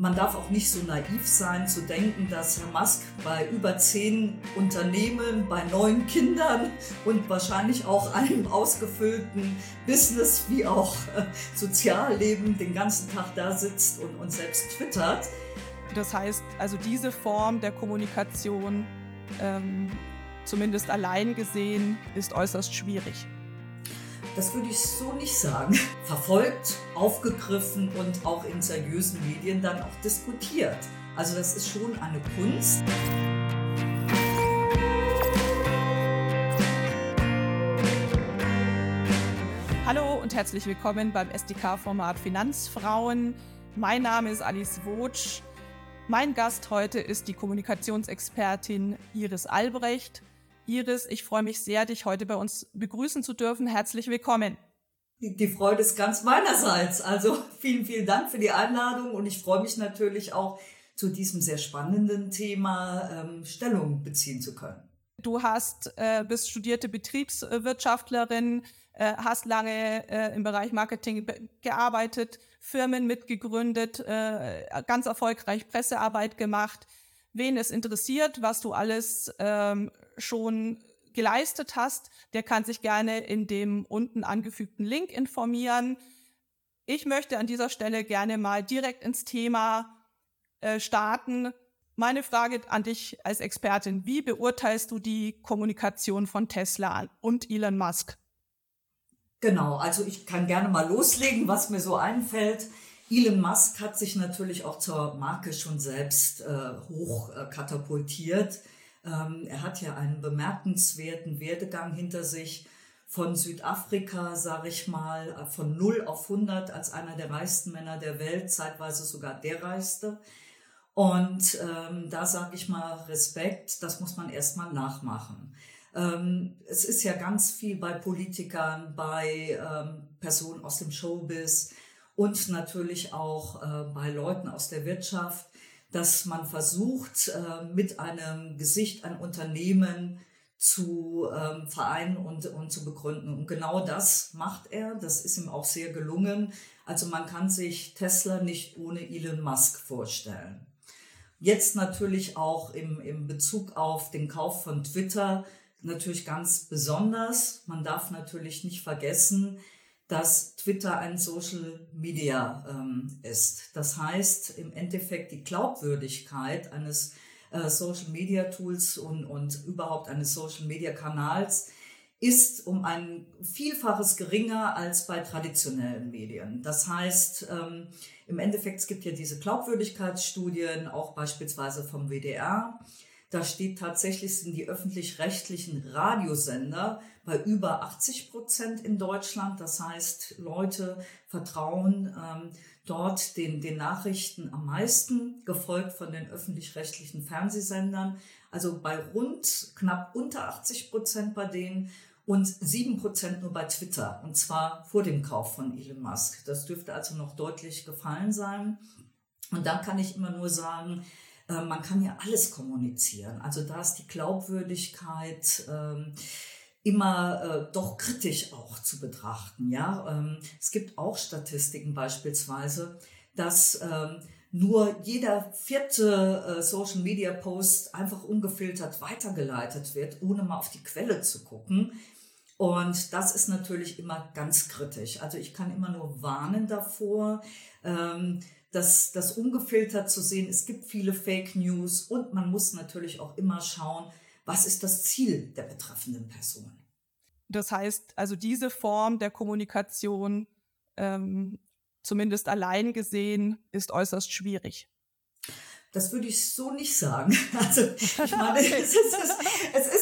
Man darf auch nicht so naiv sein zu denken, dass Herr Musk bei über zehn Unternehmen, bei neun Kindern und wahrscheinlich auch einem ausgefüllten Business wie auch äh, Sozialleben den ganzen Tag da sitzt und, und selbst twittert. Das heißt, also diese Form der Kommunikation, ähm, zumindest allein gesehen, ist äußerst schwierig. Das würde ich so nicht sagen. Verfolgt, aufgegriffen und auch in seriösen Medien dann auch diskutiert. Also das ist schon eine Kunst. Hallo und herzlich willkommen beim SDK-Format Finanzfrauen. Mein Name ist Alice Wotsch. Mein Gast heute ist die Kommunikationsexpertin Iris Albrecht. Iris, ich freue mich sehr, dich heute bei uns begrüßen zu dürfen. Herzlich willkommen. Die Freude ist ganz meinerseits. Also vielen, vielen Dank für die Einladung und ich freue mich natürlich auch, zu diesem sehr spannenden Thema ähm, Stellung beziehen zu können. Du hast, äh, bist studierte Betriebswirtschaftlerin, äh, hast lange äh, im Bereich Marketing gearbeitet, Firmen mitgegründet, äh, ganz erfolgreich Pressearbeit gemacht. Wen es interessiert, was du alles ähm, schon geleistet hast, der kann sich gerne in dem unten angefügten Link informieren. Ich möchte an dieser Stelle gerne mal direkt ins Thema äh, starten. Meine Frage an dich als Expertin, wie beurteilst du die Kommunikation von Tesla und Elon Musk? Genau, also ich kann gerne mal loslegen, was mir so einfällt. Elon Musk hat sich natürlich auch zur Marke schon selbst äh, hoch äh, katapultiert. Ähm, er hat ja einen bemerkenswerten Werdegang hinter sich von Südafrika, sage ich mal, äh, von 0 auf 100 als einer der reichsten Männer der Welt, zeitweise sogar der reichste. Und ähm, da sage ich mal Respekt, das muss man erstmal nachmachen. Ähm, es ist ja ganz viel bei Politikern, bei ähm, Personen aus dem Showbiz und natürlich auch äh, bei Leuten aus der Wirtschaft, dass man versucht, äh, mit einem Gesicht ein Unternehmen zu ähm, vereinen und, und zu begründen. Und genau das macht er. Das ist ihm auch sehr gelungen. Also man kann sich Tesla nicht ohne Elon Musk vorstellen. Jetzt natürlich auch im, im Bezug auf den Kauf von Twitter natürlich ganz besonders. Man darf natürlich nicht vergessen, dass Twitter ein Social Media ähm, ist. Das heißt im Endeffekt die Glaubwürdigkeit eines äh, Social Media Tools und, und überhaupt eines Social Media Kanals ist um ein Vielfaches geringer als bei traditionellen Medien. Das heißt, ähm, im Endeffekt, es gibt ja diese Glaubwürdigkeitsstudien, auch beispielsweise vom WDR. Da steht tatsächlich, sind die öffentlich-rechtlichen Radiosender bei über 80 Prozent in Deutschland. Das heißt, Leute vertrauen ähm, dort den, den Nachrichten am meisten, gefolgt von den öffentlich-rechtlichen Fernsehsendern. Also bei rund knapp unter 80 Prozent bei denen und 7 Prozent nur bei Twitter. Und zwar vor dem Kauf von Elon Musk. Das dürfte also noch deutlich gefallen sein. Und da kann ich immer nur sagen, äh, man kann ja alles kommunizieren. Also da ist die Glaubwürdigkeit ähm, immer äh, doch kritisch auch zu betrachten. Ja, ähm, es gibt auch Statistiken beispielsweise, dass ähm, nur jeder vierte äh, Social Media Post einfach ungefiltert weitergeleitet wird, ohne mal auf die Quelle zu gucken. Und das ist natürlich immer ganz kritisch. Also ich kann immer nur warnen davor, ähm, das, das ungefiltert zu sehen. Es gibt viele Fake News und man muss natürlich auch immer schauen, was ist das Ziel der betreffenden Person. Das heißt, also diese Form der Kommunikation, ähm, zumindest allein gesehen, ist äußerst schwierig. Das würde ich so nicht sagen. Also ich meine, es ist,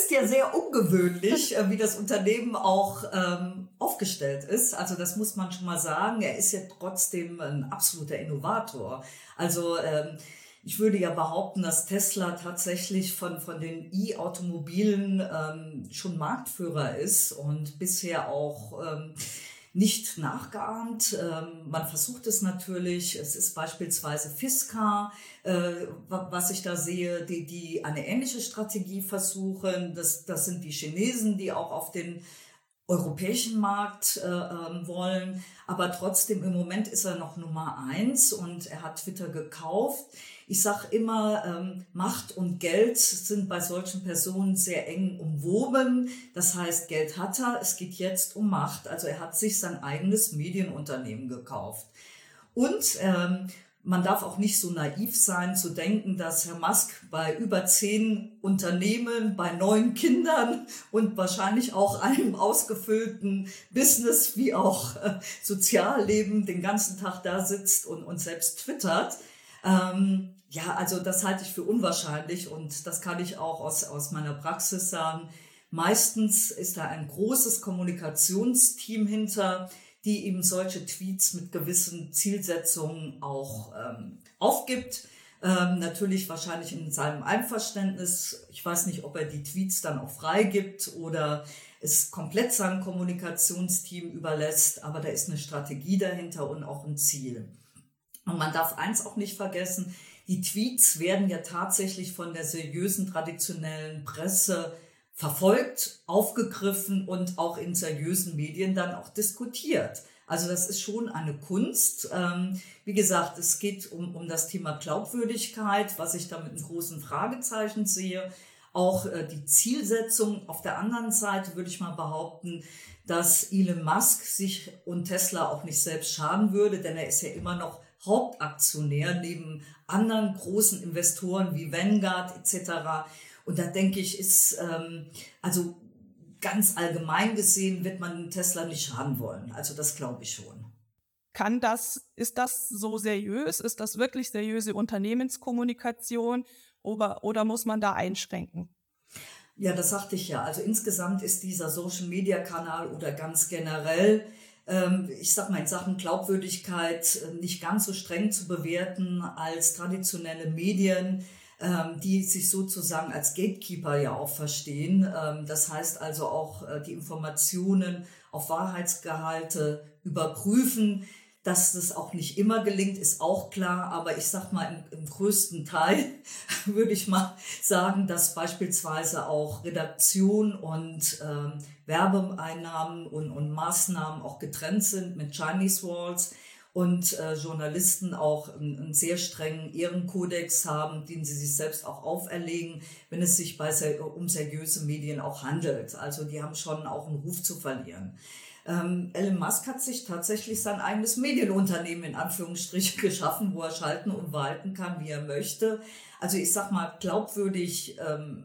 ist ja sehr ungewöhnlich, äh, wie das Unternehmen auch ähm, aufgestellt ist. Also das muss man schon mal sagen. Er ist ja trotzdem ein absoluter Innovator. Also ähm, ich würde ja behaupten, dass Tesla tatsächlich von, von den E-Automobilen ähm, schon Marktführer ist und bisher auch ähm, nicht nachgeahmt. Ähm, man versucht es natürlich. Es ist beispielsweise Fisker, äh, was ich da sehe, die, die eine ähnliche Strategie versuchen. Das, das sind die Chinesen, die auch auf den europäischen Markt äh, ähm, wollen. Aber trotzdem im Moment ist er noch Nummer eins und er hat Twitter gekauft. Ich sage immer, ähm, Macht und Geld sind bei solchen Personen sehr eng umwoben. Das heißt, Geld hat er, es geht jetzt um Macht. Also er hat sich sein eigenes Medienunternehmen gekauft. Und ähm, man darf auch nicht so naiv sein zu denken, dass Herr Musk bei über zehn Unternehmen, bei neun Kindern und wahrscheinlich auch einem ausgefüllten Business wie auch äh, Sozialleben den ganzen Tag da sitzt und, und selbst twittert. Ähm, ja, also das halte ich für unwahrscheinlich und das kann ich auch aus, aus meiner Praxis sagen. Meistens ist da ein großes Kommunikationsteam hinter, die eben solche Tweets mit gewissen Zielsetzungen auch ähm, aufgibt. Ähm, natürlich wahrscheinlich in seinem Einverständnis. Ich weiß nicht, ob er die Tweets dann auch freigibt oder es komplett seinem Kommunikationsteam überlässt, aber da ist eine Strategie dahinter und auch ein Ziel. Und man darf eins auch nicht vergessen, die Tweets werden ja tatsächlich von der seriösen traditionellen Presse verfolgt, aufgegriffen und auch in seriösen Medien dann auch diskutiert. Also das ist schon eine Kunst. Ähm, wie gesagt, es geht um, um das Thema Glaubwürdigkeit, was ich da mit einem großen Fragezeichen sehe. Auch äh, die Zielsetzung. Auf der anderen Seite würde ich mal behaupten, dass Elon Musk sich und Tesla auch nicht selbst schaden würde, denn er ist ja immer noch Hauptaktionär neben anderen großen Investoren wie Vanguard etc. Und da denke ich, ist, ähm, also ganz allgemein gesehen, wird man Tesla nicht schaden wollen. Also das glaube ich schon. Kann das, ist das so seriös? Ist das wirklich seriöse Unternehmenskommunikation oder, oder muss man da einschränken? Ja, das sagte ich ja. Also insgesamt ist dieser Social-Media-Kanal oder ganz generell, ähm, ich sag mal in Sachen Glaubwürdigkeit, äh, nicht ganz so streng zu bewerten als traditionelle Medien ähm, die sich sozusagen als Gatekeeper ja auch verstehen. Ähm, das heißt also auch äh, die Informationen auf Wahrheitsgehalte überprüfen. Dass das auch nicht immer gelingt, ist auch klar, aber ich sag mal, im, im größten Teil würde ich mal sagen, dass beispielsweise auch Redaktion und ähm, Werbeeinnahmen und, und Maßnahmen auch getrennt sind mit Chinese Walls und äh, Journalisten auch einen, einen, sehr strengen Ehrenkodex haben, den sie sich selbst auch auferlegen, wenn es sich bei um seriöse Medien auch handelt. Also die haben schon auch einen Ruf zu verlieren. Ähm, Elon Musk hat sich tatsächlich sein eigenes Medienunternehmen in Anführungsstrichen geschaffen, wo er schalten und walten kann, wie er möchte. Also ich sag mal, glaubwürdig, ähm,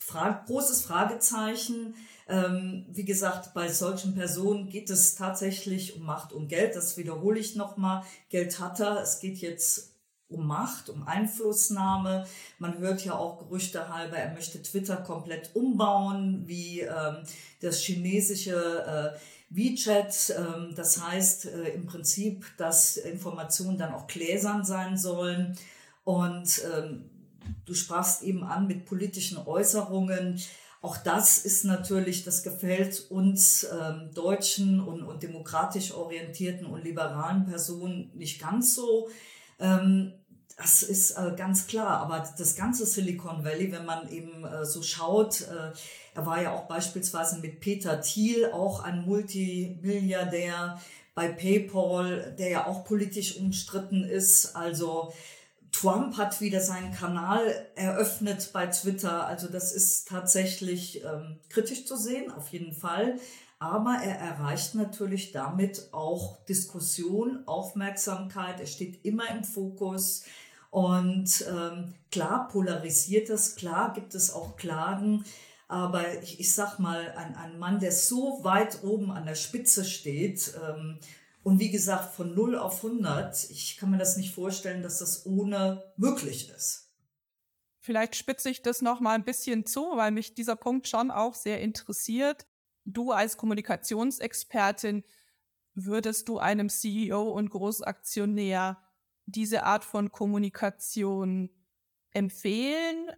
fra großes Fragezeichen. Ähm, wie gesagt, bei solchen Personen geht es tatsächlich um Macht und Geld. Das wiederhole ich nochmal. Geld hat er. Es geht jetzt um Macht, um Einflussnahme. Man hört ja auch Gerüchte halber, er möchte Twitter komplett umbauen, wie ähm, das chinesische äh, WeChat. Ähm, das heißt äh, im Prinzip, dass Informationen dann auch gläsern sein sollen. Und ähm, du sprachst eben an mit politischen Äußerungen. Auch das ist natürlich, das gefällt uns ähm, deutschen und, und demokratisch orientierten und liberalen Personen nicht ganz so. Ähm, das ist äh, ganz klar. Aber das ganze Silicon Valley, wenn man eben äh, so schaut, äh, er war ja auch beispielsweise mit Peter Thiel, auch ein Multimilliardär bei PayPal, der ja auch politisch umstritten ist. Also Trump hat wieder seinen Kanal eröffnet bei Twitter. Also das ist tatsächlich ähm, kritisch zu sehen, auf jeden Fall. Aber er erreicht natürlich damit auch Diskussion, Aufmerksamkeit. Er steht immer im Fokus. Und ähm, klar polarisiert das, klar gibt es auch Klagen. Aber ich, ich sag mal, ein, ein Mann, der so weit oben an der Spitze steht, ähm, und wie gesagt, von 0 auf 100, ich kann mir das nicht vorstellen, dass das ohne möglich ist. Vielleicht spitze ich das noch mal ein bisschen zu, weil mich dieser Punkt schon auch sehr interessiert. Du als Kommunikationsexpertin, würdest du einem CEO und Großaktionär diese Art von Kommunikation empfehlen?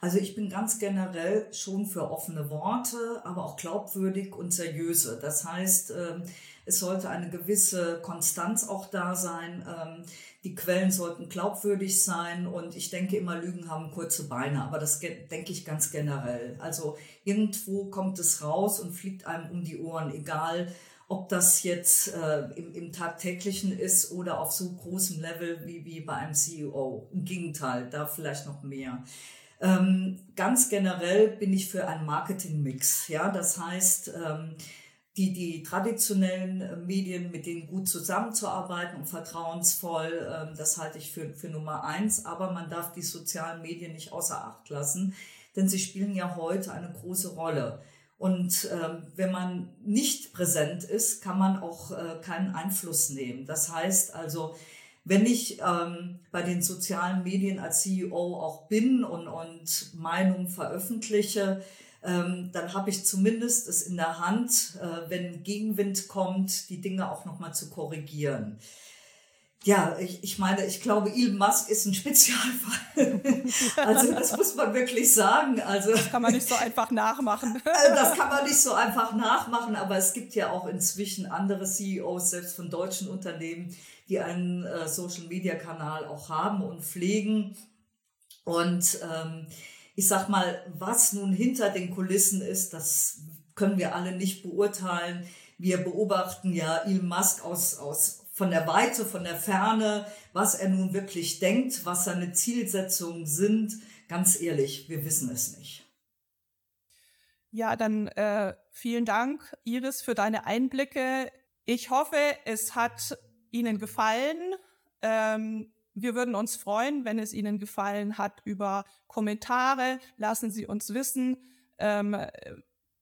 Also ich bin ganz generell schon für offene Worte, aber auch glaubwürdig und seriöse. Das heißt, ähm, es sollte eine gewisse Konstanz auch da sein. Ähm, die Quellen sollten glaubwürdig sein und ich denke immer, Lügen haben kurze Beine, aber das denke ich ganz generell. Also irgendwo kommt es raus und fliegt einem um die Ohren, egal ob das jetzt äh, im, im tagtäglichen ist oder auf so großem Level wie, wie bei einem CEO. Im Gegenteil, da vielleicht noch mehr. Ähm, ganz generell bin ich für einen Marketingmix. Ja, das heißt, ähm, die, die traditionellen äh, Medien, mit denen gut zusammenzuarbeiten und vertrauensvoll, ähm, das halte ich für, für Nummer eins. Aber man darf die sozialen Medien nicht außer Acht lassen, denn sie spielen ja heute eine große Rolle. Und ähm, wenn man nicht präsent ist, kann man auch äh, keinen Einfluss nehmen. Das heißt also, wenn ich ähm, bei den sozialen Medien als CEO auch bin und, und Meinungen veröffentliche, ähm, dann habe ich zumindest es in der Hand, äh, wenn Gegenwind kommt, die Dinge auch nochmal zu korrigieren ja, ich, ich meine, ich glaube, Elon Musk ist ein Spezialfall. also das muss man wirklich sagen. Also das kann man nicht so einfach nachmachen. Äh, das kann man nicht so einfach nachmachen, aber es gibt ja auch inzwischen andere CEOs, selbst von deutschen Unternehmen, die einen äh, Social-Media-Kanal auch haben und pflegen. Und ähm, ich sag mal, was nun hinter den Kulissen ist, das können wir alle nicht beurteilen. Wir beobachten ja Elon Musk aus, aus von der Weite, von der Ferne, was er nun wirklich denkt, was seine Zielsetzungen sind. Ganz ehrlich, wir wissen es nicht. Ja, dann äh, vielen Dank, Iris, für deine Einblicke. Ich hoffe, es hat Ihnen gefallen. Ähm, wir würden uns freuen, wenn es Ihnen gefallen hat, über Kommentare. Lassen Sie uns wissen. Ähm,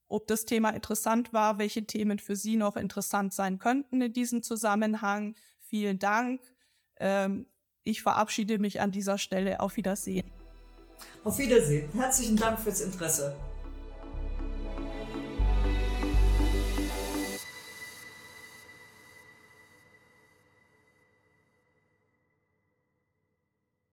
ob das Thema interessant war, welche Themen für Sie noch interessant sein könnten in diesem Zusammenhang. Vielen Dank. Ähm, ich verabschiede mich an dieser Stelle. Auf Wiedersehen. Auf Wiedersehen. Herzlichen Dank fürs Interesse.